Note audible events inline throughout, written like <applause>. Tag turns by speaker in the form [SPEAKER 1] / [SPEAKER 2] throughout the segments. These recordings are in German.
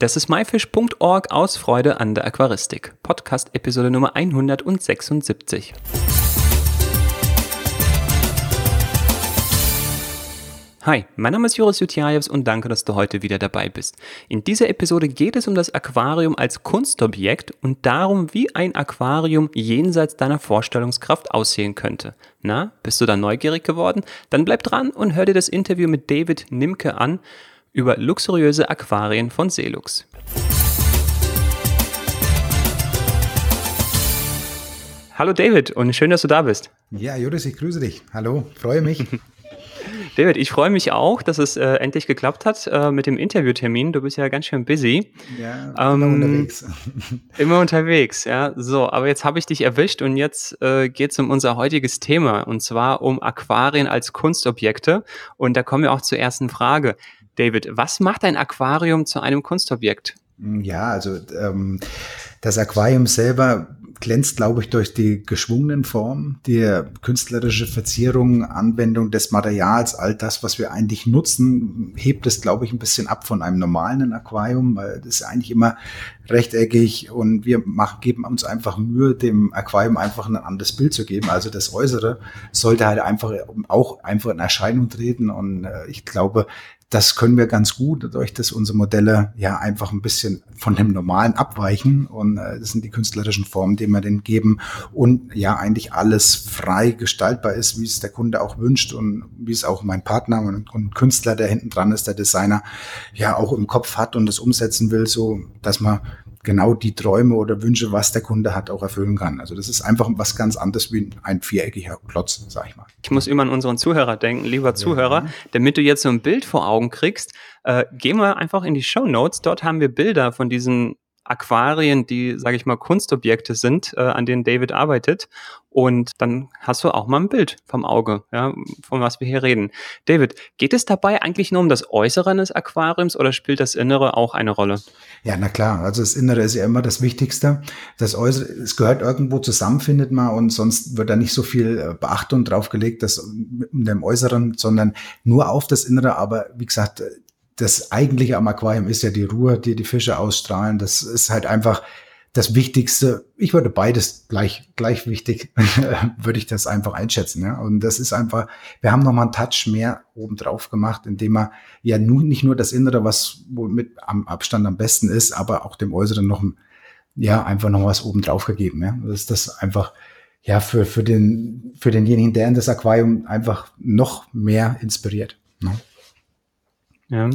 [SPEAKER 1] Das ist myfish.org aus Freude an der Aquaristik. Podcast Episode Nummer 176. Hi, mein Name ist Joris Jutjajews und danke, dass du heute wieder dabei bist. In dieser Episode geht es um das Aquarium als Kunstobjekt und darum, wie ein Aquarium jenseits deiner Vorstellungskraft aussehen könnte. Na, bist du da neugierig geworden? Dann bleib dran und hör dir das Interview mit David Nimke an über luxuriöse Aquarien von Selux. Hallo David und schön, dass du da bist.
[SPEAKER 2] Ja, Joris, ich grüße dich. Hallo, freue mich. <laughs>
[SPEAKER 1] David, ich freue mich auch, dass es äh, endlich geklappt hat äh, mit dem Interviewtermin. Du bist ja ganz schön busy.
[SPEAKER 2] Ja, immer ähm, unterwegs. <laughs>
[SPEAKER 1] immer unterwegs, ja. So, aber jetzt habe ich dich erwischt und jetzt äh, geht es um unser heutiges Thema und zwar um Aquarien als Kunstobjekte. Und da kommen wir auch zur ersten Frage. David, was macht ein Aquarium zu einem Kunstobjekt?
[SPEAKER 2] Ja, also ähm, das Aquarium selber glänzt, glaube ich, durch die geschwungenen Formen, die künstlerische Verzierung, Anwendung des Materials, all das, was wir eigentlich nutzen, hebt es, glaube ich, ein bisschen ab von einem normalen Aquarium, weil das ist eigentlich immer rechteckig und wir machen, geben uns einfach Mühe, dem Aquarium einfach ein anderes Bild zu geben. Also das Äußere sollte halt einfach auch einfach in Erscheinung treten und äh, ich glaube, das können wir ganz gut, dadurch, dass unsere Modelle ja einfach ein bisschen von dem Normalen abweichen. Und äh, das sind die künstlerischen Formen, die wir denen geben. Und ja, eigentlich alles frei gestaltbar ist, wie es der Kunde auch wünscht und wie es auch mein Partner und, und Künstler, der hinten dran ist, der Designer, ja auch im Kopf hat und das umsetzen will, so dass man genau die Träume oder Wünsche, was der Kunde hat, auch erfüllen kann. Also das ist einfach was ganz anderes wie ein viereckiger Klotz, sag ich mal.
[SPEAKER 1] Ich muss immer an unseren Zuhörer denken, lieber Zuhörer, ja. damit du jetzt so ein Bild vor Augen kriegst. Äh, geh mal einfach in die Show Notes. Dort haben wir Bilder von diesen Aquarien, die, sage ich mal, Kunstobjekte sind, äh, an denen David arbeitet. Und dann hast du auch mal ein Bild vom Auge, ja, von was wir hier reden. David, geht es dabei eigentlich nur um das Äußere eines Aquariums oder spielt das Innere auch eine Rolle?
[SPEAKER 2] Ja, na klar. Also das Innere ist ja immer das Wichtigste. Das Äußere, es gehört irgendwo zusammen, findet man, und sonst wird da nicht so viel äh, Beachtung drauf gelegt, das um dem Äußeren, sondern nur auf das Innere. Aber wie gesagt, das eigentliche am Aquarium ist ja die Ruhe, die die Fische ausstrahlen. Das ist halt einfach das Wichtigste. Ich würde beides gleich, gleich wichtig, <laughs> würde ich das einfach einschätzen. Ja? Und das ist einfach, wir haben nochmal einen Touch mehr oben drauf gemacht, indem wir ja nun nicht nur das Innere, was mit am Abstand am besten ist, aber auch dem Äußeren noch, ja, einfach noch was oben drauf gegeben. Ja? Das ist das einfach, ja, für, für den, für denjenigen, der in das Aquarium einfach noch mehr inspiriert. Ne?
[SPEAKER 1] Ja.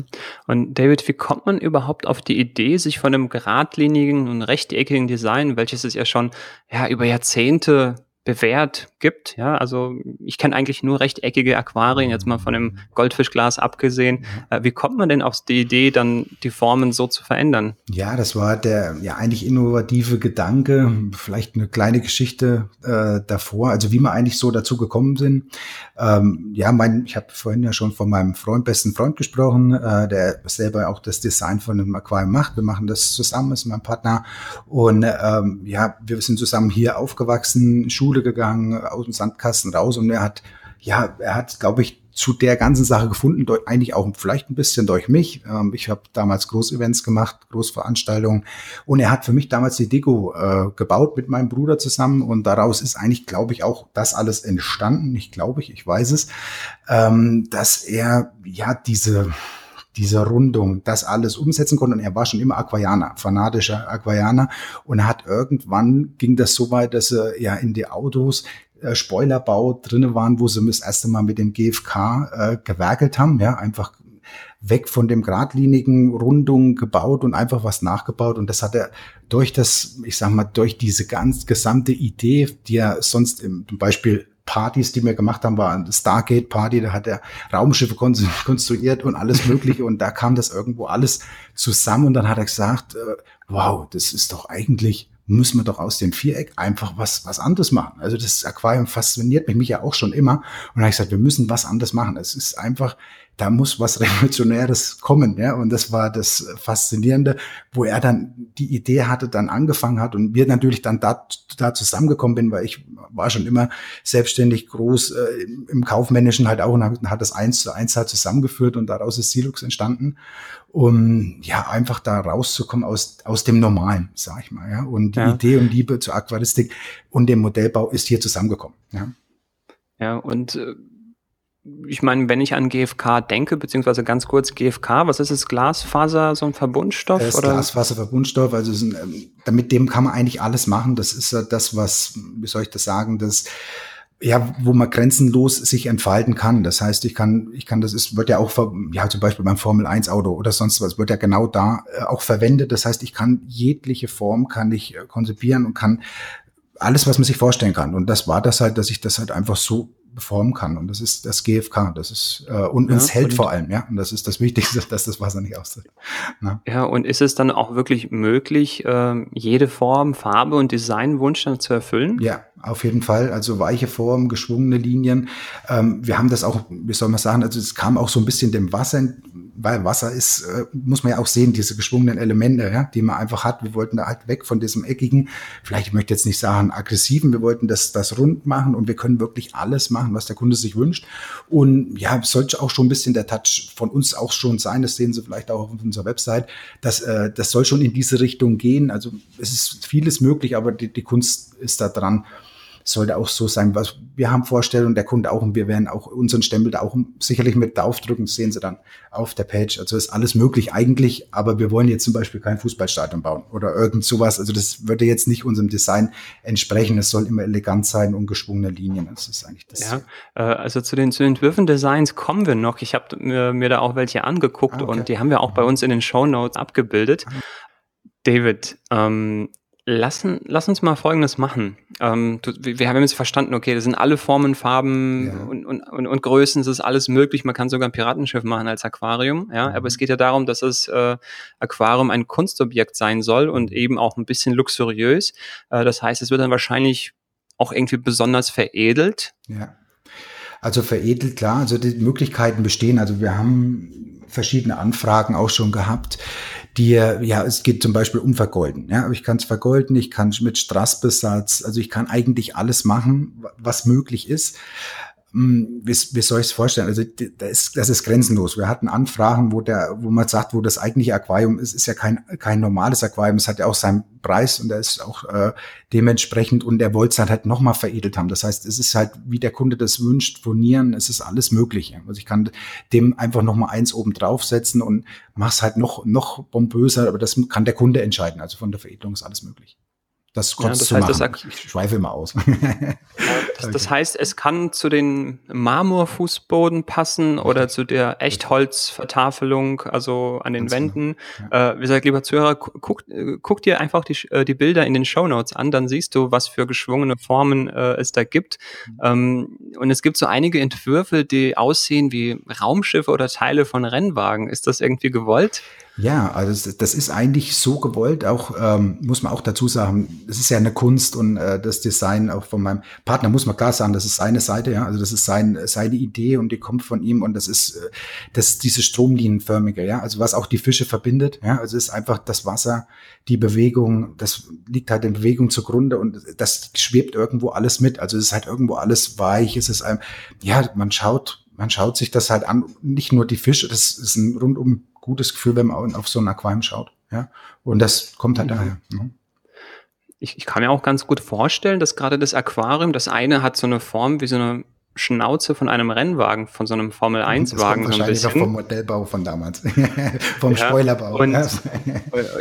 [SPEAKER 1] Und David, wie kommt man überhaupt auf die Idee, sich von einem geradlinigen und rechteckigen Design, welches es ja schon ja, über Jahrzehnte bewährt gibt. Ja, also ich kenne eigentlich nur rechteckige Aquarien, jetzt mal von dem Goldfischglas abgesehen. Mhm. Äh, wie kommt man denn auf die Idee, dann die Formen so zu verändern?
[SPEAKER 2] Ja, das war der ja eigentlich innovative Gedanke, vielleicht eine kleine Geschichte äh, davor, also wie wir eigentlich so dazu gekommen sind. Ähm, ja, mein, ich habe vorhin ja schon von meinem Freund, besten Freund gesprochen, äh, der selber auch das Design von einem Aquarium macht. Wir machen das zusammen, ist mein Partner. Und ähm, ja, wir sind zusammen hier aufgewachsen, Schule gegangen, aus dem Sandkasten raus und er hat, ja, er hat, glaube ich, zu der ganzen Sache gefunden, eigentlich auch vielleicht ein bisschen durch mich. Ähm, ich habe damals Großevents gemacht, Großveranstaltungen und er hat für mich damals die Deko äh, gebaut mit meinem Bruder zusammen und daraus ist eigentlich, glaube ich, auch das alles entstanden. Nicht glaube ich, ich weiß es, ähm, dass er ja diese diese Rundung, das alles umsetzen konnte. Und er war schon immer Aquarianer, fanatischer Aquarianer. Und er hat irgendwann ging das so weit, dass er ja in die Autos äh, Spoilerbau drinne waren, wo sie das erste Mal mit dem GFK äh, gewerkelt haben, ja, einfach weg von dem geradlinigen Rundung gebaut und einfach was nachgebaut. Und das hat er durch das, ich sag mal, durch diese ganz gesamte Idee, die er sonst im, zum Beispiel Partys, die wir gemacht haben, war eine Stargate Party, da hat er Raumschiffe konstruiert und alles mögliche und da kam das irgendwo alles zusammen und dann hat er gesagt, äh, wow, das ist doch eigentlich müssen wir doch aus dem Viereck einfach was, was anderes machen. Also das Aquarium fasziniert mich, mich ja auch schon immer. Und da habe ich gesagt, wir müssen was anderes machen. Es ist einfach, da muss was <laughs> Revolutionäres kommen, ja. Und das war das Faszinierende, wo er dann die Idee hatte, dann angefangen hat und wir natürlich dann da, da zusammengekommen bin, weil ich war schon immer selbstständig groß äh, im Kaufmännischen halt auch und hat das eins zu eins halt zusammengeführt und daraus ist Silux entstanden, um ja einfach da rauszukommen aus, aus dem Normalen, sag ich mal, ja. Und die ja. Idee und Liebe zur Aquaristik und dem Modellbau ist hier zusammengekommen, ja.
[SPEAKER 1] Ja, und äh ich meine, wenn ich an GFK denke, beziehungsweise ganz kurz GFK, was ist es? Glasfaser, so ein Verbundstoff?
[SPEAKER 2] Das oder? Glasfaserverbundstoff, also ein, ähm, mit dem kann man eigentlich alles machen. Das ist ja das, was, wie soll ich das sagen, das ja, wo man grenzenlos sich entfalten kann. Das heißt, ich kann, ich kann, das ist, wird ja auch, ja, zum Beispiel beim Formel 1 Auto oder sonst was, wird ja genau da äh, auch verwendet. Das heißt, ich kann jegliche Form kann ich äh, konzipieren und kann alles, was man sich vorstellen kann. Und das war das halt, dass ich das halt einfach so formen kann. Und das ist das GFK. Das ist äh, und ja, es hält und vor allem, ja. Und das ist das Wichtigste, <laughs> dass das Wasser nicht austritt.
[SPEAKER 1] Na? Ja, und ist es dann auch wirklich möglich, äh, jede Form, Farbe und Designwunsch dann zu erfüllen?
[SPEAKER 2] Ja, auf jeden Fall. Also weiche Formen, geschwungene Linien. Ähm, wir haben das auch, wie soll man sagen, also es kam auch so ein bisschen dem Wasser weil Wasser ist, äh, muss man ja auch sehen, diese geschwungenen Elemente, ja, die man einfach hat. Wir wollten da halt weg von diesem eckigen, vielleicht ich möchte jetzt nicht sagen aggressiven, wir wollten das, das rund machen und wir können wirklich alles machen, was der Kunde sich wünscht. Und ja, sollte auch schon ein bisschen der Touch von uns auch schon sein, das sehen Sie vielleicht auch auf unserer Website, dass, äh, das soll schon in diese Richtung gehen. Also es ist vieles möglich, aber die, die Kunst ist da dran sollte auch so sein. Was wir haben Vorstellungen, der Kunde auch und wir werden auch unseren Stempel da auch sicherlich mit draufdrücken, sehen Sie dann auf der Page. Also ist alles möglich eigentlich, aber wir wollen jetzt zum Beispiel kein Fußballstadion bauen oder irgend sowas. Also das würde jetzt nicht unserem Design entsprechen. Es soll immer elegant sein und geschwungene Linien. Das ist eigentlich das.
[SPEAKER 1] Ja, äh, also zu den, zu den Entwürfen Designs kommen wir noch. Ich habe mir, mir da auch welche angeguckt ah, okay. und die haben wir auch bei uns in den Show Notes abgebildet. Ah. David, ähm, Lassen, lass uns mal Folgendes machen. Ähm, du, wir haben jetzt verstanden, okay, das sind alle Formen, Farben ja. und, und, und, und, Größen, es ist alles möglich. Man kann sogar ein Piratenschiff machen als Aquarium. Ja, mhm. aber es geht ja darum, dass das äh, Aquarium ein Kunstobjekt sein soll und mhm. eben auch ein bisschen luxuriös. Äh, das heißt, es wird dann wahrscheinlich auch irgendwie besonders veredelt.
[SPEAKER 2] Ja. Also veredelt, klar. Also die Möglichkeiten bestehen. Also wir haben verschiedene Anfragen auch schon gehabt die, ja, es geht zum Beispiel um Vergolden. Ja, ich kann es vergolden, ich kann mit Strassbesatz, also ich kann eigentlich alles machen, was möglich ist. Hm, wie, wie soll ich es vorstellen? Also das ist, das ist grenzenlos. Wir hatten Anfragen, wo der, wo man sagt, wo das eigentliche Aquarium ist, ist ja kein kein normales Aquarium. Es hat ja auch seinen Preis und der ist auch äh, dementsprechend und der wollte es halt, halt noch mal veredelt haben. Das heißt, es ist halt, wie der Kunde das wünscht, furnieren, es ist alles Mögliche. Also ich kann dem einfach noch mal eins oben draufsetzen und mach's halt noch noch pompöser, aber das kann der Kunde entscheiden. Also von der Veredelung ist alles möglich. Das
[SPEAKER 1] ja, das heißt, das
[SPEAKER 2] ich schweife immer aus.
[SPEAKER 1] das, <laughs> das, heißt, es kann zu den Marmorfußboden passen Richtig. oder zu der Echtholzvertafelung, also an den Ganz genau. Wänden. Ja. Äh, wie gesagt, lieber Zuhörer, guck, guck dir einfach die, äh, die Bilder in den Show Notes an, dann siehst du, was für geschwungene Formen äh, es da gibt. Mhm. Ähm, und es gibt so einige Entwürfe, die aussehen wie Raumschiffe oder Teile von Rennwagen. Ist das irgendwie gewollt?
[SPEAKER 2] Ja, also das ist eigentlich so gewollt, auch ähm, muss man auch dazu sagen, es ist ja eine Kunst und äh, das Design auch von meinem Partner, muss man klar sagen, das ist seine Seite, ja, also das ist sein, seine Idee und die kommt von ihm und das ist, äh, das ist diese Stromlinienförmige, ja, also was auch die Fische verbindet, ja, also ist einfach das Wasser, die Bewegung, das liegt halt in Bewegung zugrunde und das schwebt irgendwo alles mit, also es ist halt irgendwo alles weich, es ist ein, ja, man schaut, man schaut sich das halt an, nicht nur die Fische, das ist ein rundum gutes Gefühl, wenn man auf so ein Aquarium schaut. Ja? Und das kommt halt mhm. daher. Ne?
[SPEAKER 1] Ich, ich, kann mir auch ganz gut vorstellen, dass gerade das Aquarium, das eine hat so eine Form wie so eine Schnauze von einem Rennwagen, von so einem Formel-1-Wagen.
[SPEAKER 2] So wahrscheinlich vom Modellbau von damals, <laughs> vom ja, Spoilerbau.
[SPEAKER 1] Und,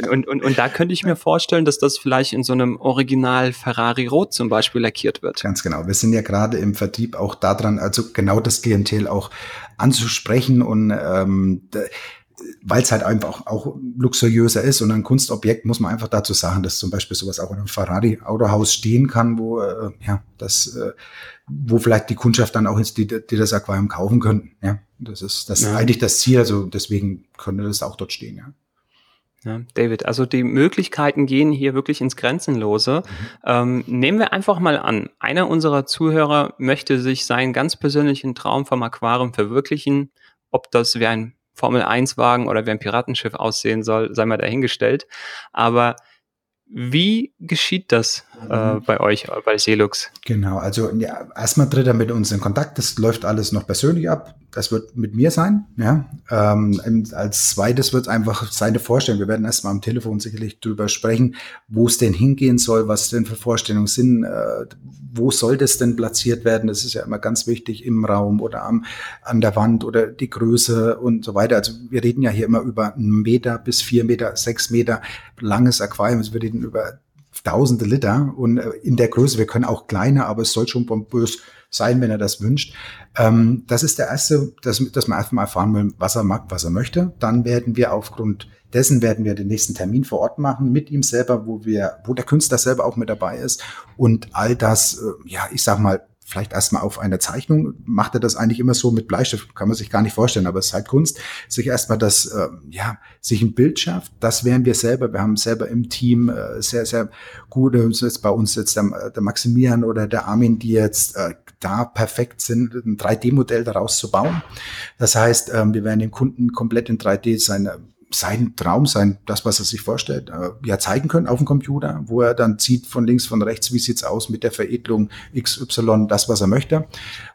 [SPEAKER 1] und, und, und, da könnte ich mir vorstellen, dass das vielleicht in so einem Original Ferrari Rot zum Beispiel lackiert wird.
[SPEAKER 2] Ganz genau. Wir sind ja gerade im Vertrieb auch daran, also genau das Klientel auch anzusprechen und ähm, weil es halt einfach auch luxuriöser ist und ein Kunstobjekt muss man einfach dazu sagen, dass zum Beispiel sowas auch in einem Ferrari-Autohaus stehen kann, wo äh, ja das, äh, wo vielleicht die Kundschaft dann auch ist, die, die das Aquarium kaufen könnten. Ja, das ist das ja. ist eigentlich das Ziel. Also deswegen könnte das auch dort stehen. Ja.
[SPEAKER 1] Ja, David, also die Möglichkeiten gehen hier wirklich ins Grenzenlose. Mhm. Ähm, nehmen wir einfach mal an, einer unserer Zuhörer möchte sich seinen ganz persönlichen Traum vom Aquarium verwirklichen ob das wie ein Formel-1-Wagen oder wie ein Piratenschiff aussehen soll, sei mal dahingestellt. Aber wie geschieht das äh, mhm. bei euch, bei Selux?
[SPEAKER 2] Genau, also ja, erstmal tritt er mit uns in Kontakt. Das läuft alles noch persönlich ab. Das wird mit mir sein. Ja. Ähm, als zweites wird einfach seine Vorstellung. Wir werden erstmal am Telefon sicherlich drüber sprechen, wo es denn hingehen soll, was denn für Vorstellungen sind, äh, wo soll das denn platziert werden. Das ist ja immer ganz wichtig im Raum oder am, an der Wand oder die Größe und so weiter. Also wir reden ja hier immer über einen Meter bis vier Meter, sechs Meter langes Aquarium. Also wir reden über tausende Liter und äh, in der Größe, wir können auch kleiner, aber es soll schon pompös sein, wenn er das wünscht. Ähm, das ist der erste, dass, dass man einfach mal erfahren will, was er mag, was er möchte. Dann werden wir aufgrund dessen werden wir den nächsten Termin vor Ort machen mit ihm selber, wo wir, wo der Künstler selber auch mit dabei ist und all das, äh, ja, ich sag mal, vielleicht erstmal auf einer Zeichnung, macht er das eigentlich immer so mit Bleistift, kann man sich gar nicht vorstellen, aber es ist halt Kunst, sich erstmal das, äh, ja, sich ein Bild schafft, das wären wir selber, wir haben selber im Team äh, sehr, sehr gute, jetzt bei uns jetzt der, der Maximilian oder der Armin, die jetzt äh, da perfekt sind, ein 3D-Modell daraus zu bauen. Das heißt, ähm, wir werden dem Kunden komplett in 3D seine sein Traum, sein, das, was er sich vorstellt, äh, ja zeigen können auf dem Computer, wo er dann sieht von links, von rechts, wie sieht's aus mit der Veredelung XY, das, was er möchte.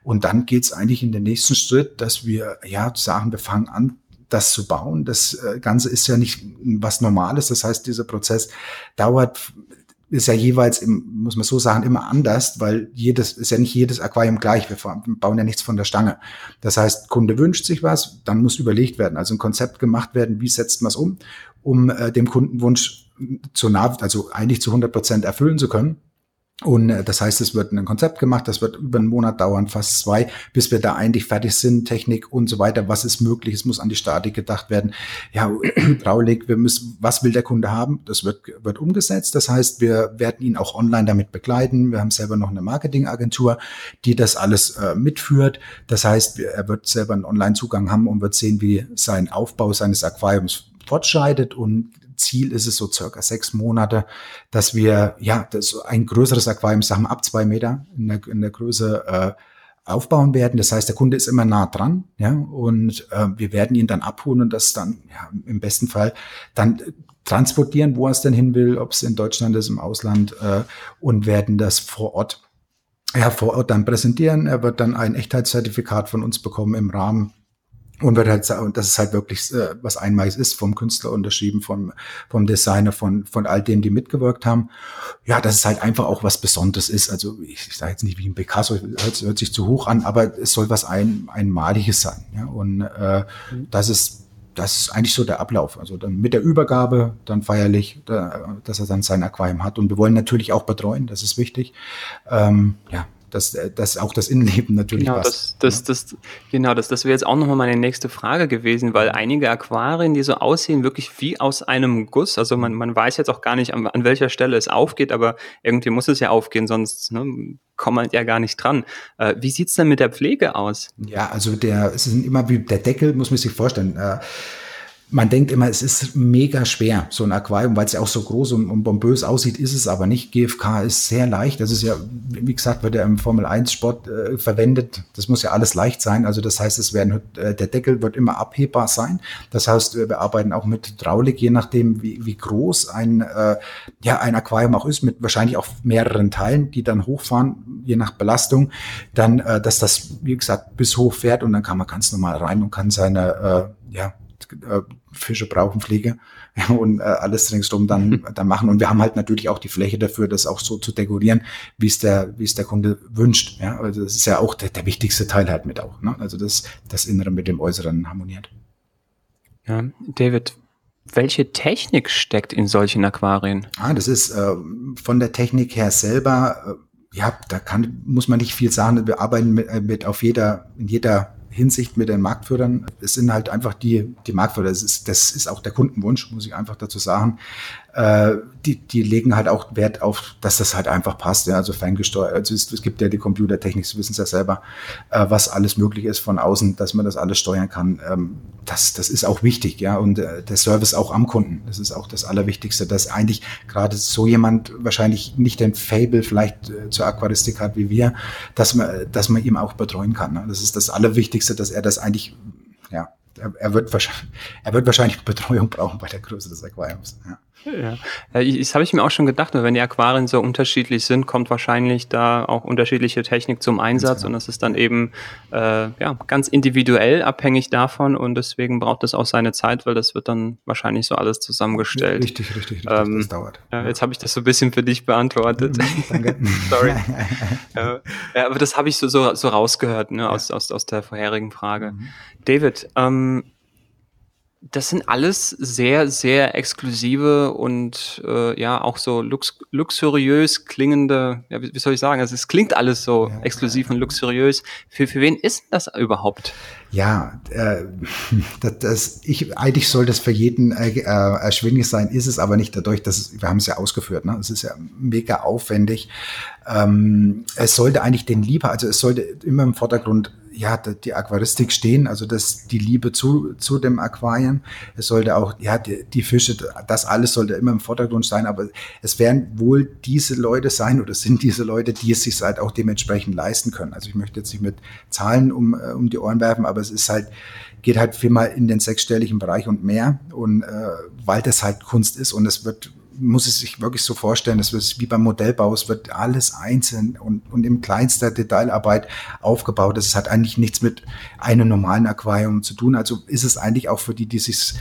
[SPEAKER 2] Und dann geht's eigentlich in den nächsten Schritt, dass wir ja sagen, wir fangen an, das zu bauen. Das äh, Ganze ist ja nicht was Normales. Das heißt, dieser Prozess dauert ist ja jeweils, im, muss man so sagen, immer anders, weil jedes, ist ja nicht jedes Aquarium gleich. Wir bauen ja nichts von der Stange. Das heißt, Kunde wünscht sich was, dann muss überlegt werden, also ein Konzept gemacht werden, wie setzt man es um, um äh, dem Kundenwunsch zu nah, also eigentlich zu 100 Prozent erfüllen zu können. Und äh, das heißt, es wird ein Konzept gemacht, das wird über einen Monat dauern, fast zwei, bis wir da eigentlich fertig sind, Technik und so weiter. Was ist möglich? Es muss an die Statik gedacht werden. Ja, <clears throat> Hydraulik, wir müssen, was will der Kunde haben? Das wird, wird umgesetzt. Das heißt, wir werden ihn auch online damit begleiten. Wir haben selber noch eine Marketingagentur, die das alles äh, mitführt. Das heißt, er wird selber einen Online-Zugang haben und wird sehen, wie sein Aufbau seines Aquariums fortschreitet und Ziel ist es so circa sechs Monate, dass wir ja das ein größeres Aquarium, sagen wir ab zwei Meter in der, in der Größe äh, aufbauen werden. Das heißt, der Kunde ist immer nah dran, ja, und äh, wir werden ihn dann abholen und das dann ja, im besten Fall dann transportieren, wo er es denn hin will, ob es in Deutschland ist, im Ausland, äh, und werden das vor Ort ja, vor Ort dann präsentieren. Er wird dann ein Echtheitszertifikat von uns bekommen im Rahmen und wird halt sagen, das ist halt wirklich äh, was Einmaliges ist, vom Künstler unterschrieben, vom, vom Designer, von, von all denen, die mitgewirkt haben. Ja, dass es halt einfach auch was Besonderes ist. Also ich, ich sage jetzt nicht wie ein Picasso, hört, hört sich zu hoch an, aber es soll was ein, Einmaliges sein. Ja? Und äh, mhm. das ist das ist eigentlich so der Ablauf. Also dann mit der Übergabe, dann feierlich, da, dass er dann sein Aquarium hat. Und wir wollen natürlich auch betreuen, das ist wichtig. Ähm, ja, dass, äh, dass auch das Innenleben natürlich
[SPEAKER 1] genau, passt. Das, das, das, genau, das, das wäre jetzt auch nochmal meine nächste Frage gewesen, weil einige Aquarien, die so aussehen, wirklich wie aus einem Guss, also man, man weiß jetzt auch gar nicht, an, an welcher Stelle es aufgeht, aber irgendwie muss es ja aufgehen, sonst ne, kommt man ja gar nicht dran. Äh, wie sieht's denn mit der Pflege aus?
[SPEAKER 2] Ja, also der, es ist immer wie der Deckel, muss man sich vorstellen. Äh, man denkt immer, es ist mega schwer, so ein Aquarium, weil es ja auch so groß und, und bombös aussieht, ist es aber nicht. GFK ist sehr leicht. Das ist ja, wie gesagt, wird ja im Formel 1 Sport äh, verwendet. Das muss ja alles leicht sein. Also das heißt, es werden, äh, der Deckel wird immer abhebbar sein. Das heißt, wir arbeiten auch mit Hydraulik, je nachdem, wie, wie groß ein, äh, ja, ein Aquarium auch ist, mit wahrscheinlich auch mehreren Teilen, die dann hochfahren, je nach Belastung. Dann, äh, dass das, wie gesagt, bis hoch fährt und dann kann man ganz normal rein und kann seine, äh, äh, Fische brauchen Pflege <laughs> und äh, alles ringsum dann, <laughs> dann machen. Und wir haben halt natürlich auch die Fläche dafür, das auch so zu dekorieren, wie es der, wie es der Kunde wünscht. Ja, also das ist ja auch der, der wichtigste Teil halt mit auch. Ne? Also das, das Innere mit dem Äußeren harmoniert.
[SPEAKER 1] Ja, David, welche Technik steckt in solchen Aquarien?
[SPEAKER 2] Ah, das ist äh, von der Technik her selber, äh, ja, da kann, muss man nicht viel sagen. Wir arbeiten mit, äh, mit auf jeder, in jeder Hinsicht mit den Marktführern. Es sind halt einfach die, die Marktführer. Das ist, das ist auch der Kundenwunsch, muss ich einfach dazu sagen äh, die, die legen halt auch Wert auf, dass das halt einfach passt. Ja, also ferngesteuert. Also es, es gibt ja die Computertechnik, Sie wissen es ja selber, äh, was alles möglich ist von außen, dass man das alles steuern kann. Ähm, das, das ist auch wichtig, ja. Und äh, der Service auch am Kunden, das ist auch das Allerwichtigste, dass eigentlich gerade so jemand wahrscheinlich nicht den Fable vielleicht äh, zur Aquaristik hat wie wir, dass man, dass man ihm auch betreuen kann. Ne? Das ist das Allerwichtigste, dass er das eigentlich ja, er, er, wird wahrscheinlich, er wird wahrscheinlich Betreuung brauchen bei der Größe des Aquariums. Ja.
[SPEAKER 1] Ja, das habe ich mir auch schon gedacht, wenn die Aquarien so unterschiedlich sind, kommt wahrscheinlich da auch unterschiedliche Technik zum Einsatz und das ist dann eben äh, ja, ganz individuell abhängig davon und deswegen braucht es auch seine Zeit, weil das wird dann wahrscheinlich so alles zusammengestellt.
[SPEAKER 2] Richtig, richtig, richtig,
[SPEAKER 1] ähm, das dauert. Ja, jetzt habe ich das so ein bisschen für dich beantwortet. Mhm, danke. <laughs> Sorry. <laughs> ja, aber das habe ich so, so, so rausgehört ne, aus, aus, aus der vorherigen Frage. Mhm. David, ähm, das sind alles sehr, sehr exklusive und äh, ja auch so lux luxuriös klingende, ja, wie, wie soll ich sagen, also es klingt alles so ja, exklusiv ja. und luxuriös. Für, für wen ist das überhaupt?
[SPEAKER 2] Ja, äh, <laughs> das, das, ich, eigentlich soll das für jeden äh, äh, erschwinglich sein, ist es aber nicht dadurch, dass es, wir haben es ja ausgeführt, ne? es ist ja mega aufwendig. Ähm, es sollte eigentlich den Lieber, also es sollte immer im Vordergrund ja, die Aquaristik stehen, also das, die Liebe zu, zu dem Aquarium. Es sollte auch, ja, die, die Fische, das alles sollte immer im Vordergrund sein, aber es werden wohl diese Leute sein oder sind diese Leute, die es sich halt auch dementsprechend leisten können. Also ich möchte jetzt nicht mit Zahlen um, äh, um die Ohren werfen, aber es ist halt, geht halt viermal in den sechsstelligen Bereich und mehr und äh, weil das halt Kunst ist und es wird muss es sich wirklich so vorstellen, dass es wie beim Modellbau, es wird alles einzeln und, und in kleinster Detailarbeit aufgebaut. Das hat eigentlich nichts mit einem normalen Aquarium zu tun. Also ist es eigentlich auch für die, die sich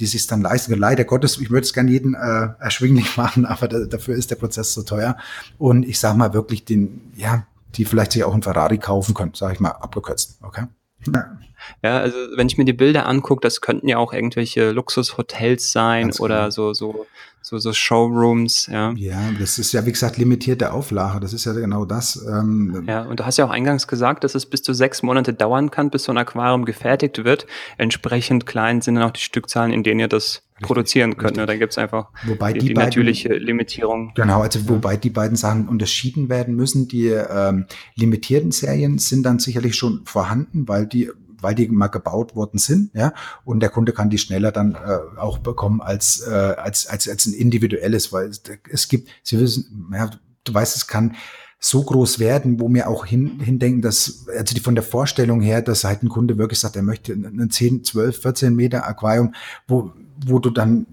[SPEAKER 2] die sich dann leisten. Leider Gottes, ich würde es gerne jeden äh, erschwinglich <laughs> machen, aber da, dafür ist der Prozess so teuer. Und ich sage mal wirklich den, ja, die vielleicht sich auch einen Ferrari kaufen können, sage ich mal abgekürzt. Okay.
[SPEAKER 1] Ja. Ja, also wenn ich mir die Bilder angucke, das könnten ja auch irgendwelche Luxushotels sein Ganz oder genau. so so so, so Showrooms, ja.
[SPEAKER 2] Ja, das ist ja, wie gesagt, limitierte Auflage. Das ist ja genau das.
[SPEAKER 1] Ähm, ja, und du hast ja auch eingangs gesagt, dass es bis zu sechs Monate dauern kann, bis so ein Aquarium gefertigt wird. Entsprechend klein sind dann auch die Stückzahlen, in denen ihr das richtig, produzieren könnt. Ne? Da gibt's einfach
[SPEAKER 2] wobei
[SPEAKER 1] die,
[SPEAKER 2] die,
[SPEAKER 1] die
[SPEAKER 2] beiden,
[SPEAKER 1] natürliche Limitierung.
[SPEAKER 2] Genau, also wobei die beiden Sachen unterschieden werden müssen. Die ähm, limitierten Serien sind dann sicherlich schon vorhanden, weil die weil die mal gebaut worden sind, ja, und der Kunde kann die schneller dann äh, auch bekommen als, äh, als, als, als ein individuelles, weil es, es gibt, Sie wissen, ja, du weißt, es kann so groß werden, wo wir auch hin, hindenken, dass, also die von der Vorstellung her, dass halt ein Kunde wirklich sagt, er möchte einen 10, 12, 14 Meter Aquarium, wo, wo du dann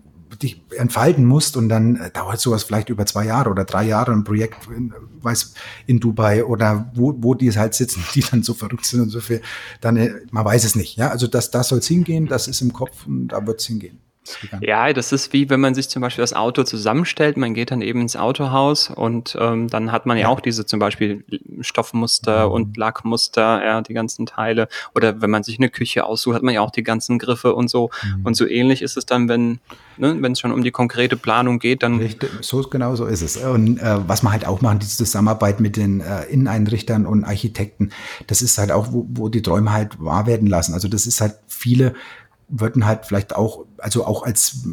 [SPEAKER 2] dich entfalten musst und dann äh, dauert sowas vielleicht über zwei Jahre oder drei Jahre ein Projekt, in, weiß, in Dubai oder wo, wo die halt sitzen, <laughs> die dann so verrückt sind und so viel, dann, äh, man weiß es nicht. Ja, also das, das soll es hingehen, das ist im Kopf und da wird es hingehen.
[SPEAKER 1] Ja, das ist wie wenn man sich zum Beispiel das Auto zusammenstellt, man geht dann eben ins Autohaus und ähm, dann hat man ja, ja auch diese zum Beispiel Stoffmuster mhm. und Lackmuster, ja, die ganzen Teile. Oder wenn man sich eine Küche aussucht, hat man ja auch die ganzen Griffe und so. Mhm. Und so ähnlich ist es dann, wenn ne, wenn es schon um die konkrete Planung geht, dann.
[SPEAKER 2] Richtig, so genau so ist es. Und äh, was man halt auch machen, diese Zusammenarbeit mit den äh, Inneneinrichtern und Architekten, das ist halt auch, wo, wo die Träume halt wahr werden lassen. Also das ist halt viele würden halt vielleicht auch, also auch als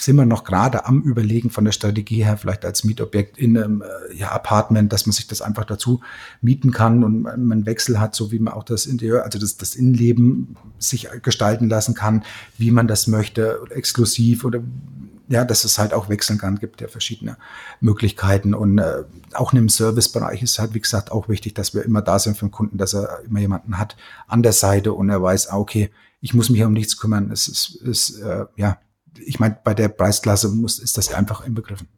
[SPEAKER 2] sind wir noch gerade am Überlegen von der Strategie her, vielleicht als Mietobjekt in einem äh, ja, Apartment, dass man sich das einfach dazu mieten kann und man Wechsel hat, so wie man auch das Interieur, also das, das Innenleben sich gestalten lassen kann, wie man das möchte, exklusiv oder ja, dass es halt auch wechseln kann, gibt ja verschiedene Möglichkeiten. Und äh, auch in dem Servicebereich ist halt, wie gesagt, auch wichtig, dass wir immer da sind für den Kunden, dass er immer jemanden hat an der Seite und er weiß, ah, okay, ich muss mich um nichts kümmern. Es ist, ist äh, ja, ich meine, bei der Preisklasse muss, ist das einfach inbegriffen.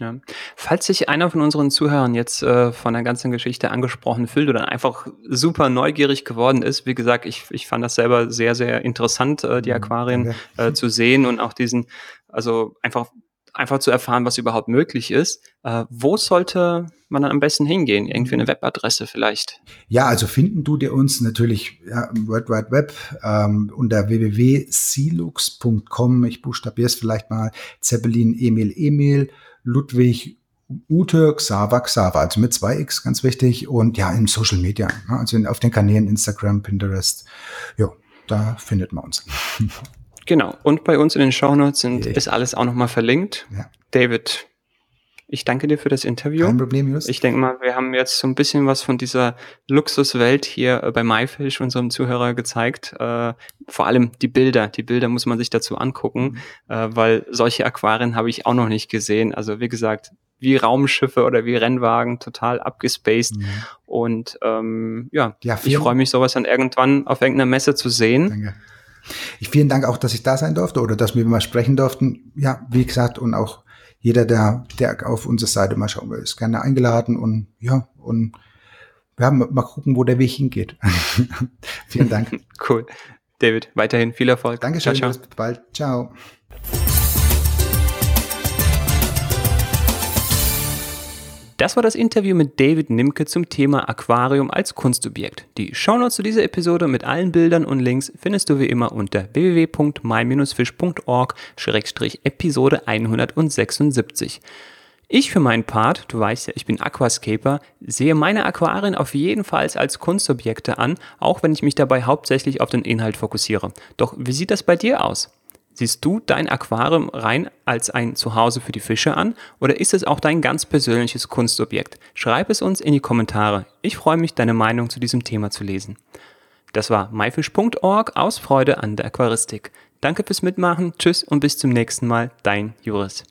[SPEAKER 1] Ja. Falls sich einer von unseren Zuhörern jetzt äh, von der ganzen Geschichte angesprochen fühlt oder einfach super neugierig geworden ist, wie gesagt, ich, ich fand das selber sehr, sehr interessant, äh, die mhm. Aquarien äh, zu sehen und auch diesen, also einfach einfach zu erfahren, was überhaupt möglich ist. Äh, wo sollte man dann am besten hingehen? Irgendwie eine Webadresse vielleicht?
[SPEAKER 2] Ja, also finden du dir uns natürlich ja, im World Wide Web ähm, unter www.silux.com. Ich buchstabiere es vielleicht mal. Zeppelin, Emil, Emil, Ludwig, Ute, Xava, Xava, also mit zwei X, ganz wichtig. Und ja, in Social Media, ne, also auf den Kanälen Instagram, Pinterest. Ja, da findet man uns. <laughs>
[SPEAKER 1] Genau. Und bei uns in den Shownotes sind, yeah. ist alles auch nochmal verlinkt. Ja. David, ich danke dir für das Interview.
[SPEAKER 2] Kein Problem,
[SPEAKER 1] Just. Ich denke mal, wir haben jetzt so ein bisschen was von dieser Luxuswelt hier äh, bei MyFish unserem Zuhörer gezeigt. Äh, vor allem die Bilder. Die Bilder muss man sich dazu angucken, mhm. äh, weil solche Aquarien habe ich auch noch nicht gesehen. Also wie gesagt, wie Raumschiffe oder wie Rennwagen, total abgespaced. Mhm. Und ähm, ja, ja ich freue mich, sowas dann irgendwann auf irgendeiner Messe zu sehen. Danke.
[SPEAKER 2] Ich vielen Dank auch, dass ich da sein durfte oder dass wir mal sprechen durften. Ja, wie gesagt, und auch jeder, der, der auf unsere Seite mal schauen will, ist gerne eingeladen und ja, und ja, mal gucken, wo der Weg hingeht. <laughs> vielen Dank.
[SPEAKER 1] cool. David, weiterhin viel Erfolg.
[SPEAKER 2] Dankeschön, ciao, ciao. bis bald. Ciao.
[SPEAKER 1] Das war das Interview mit David Nimke zum Thema Aquarium als Kunstobjekt. Die Shownotes zu dieser Episode mit allen Bildern und Links findest du wie immer unter www.my-fish.org-episode 176. Ich für meinen Part, du weißt ja, ich bin Aquascaper, sehe meine Aquarien auf jeden Fall als Kunstobjekte an, auch wenn ich mich dabei hauptsächlich auf den Inhalt fokussiere. Doch wie sieht das bei dir aus? Siehst du dein Aquarium rein als ein Zuhause für die Fische an oder ist es auch dein ganz persönliches Kunstobjekt? Schreib es uns in die Kommentare. Ich freue mich, deine Meinung zu diesem Thema zu lesen. Das war myfish.org aus Freude an der Aquaristik. Danke fürs Mitmachen, tschüss und bis zum nächsten Mal, dein Juris.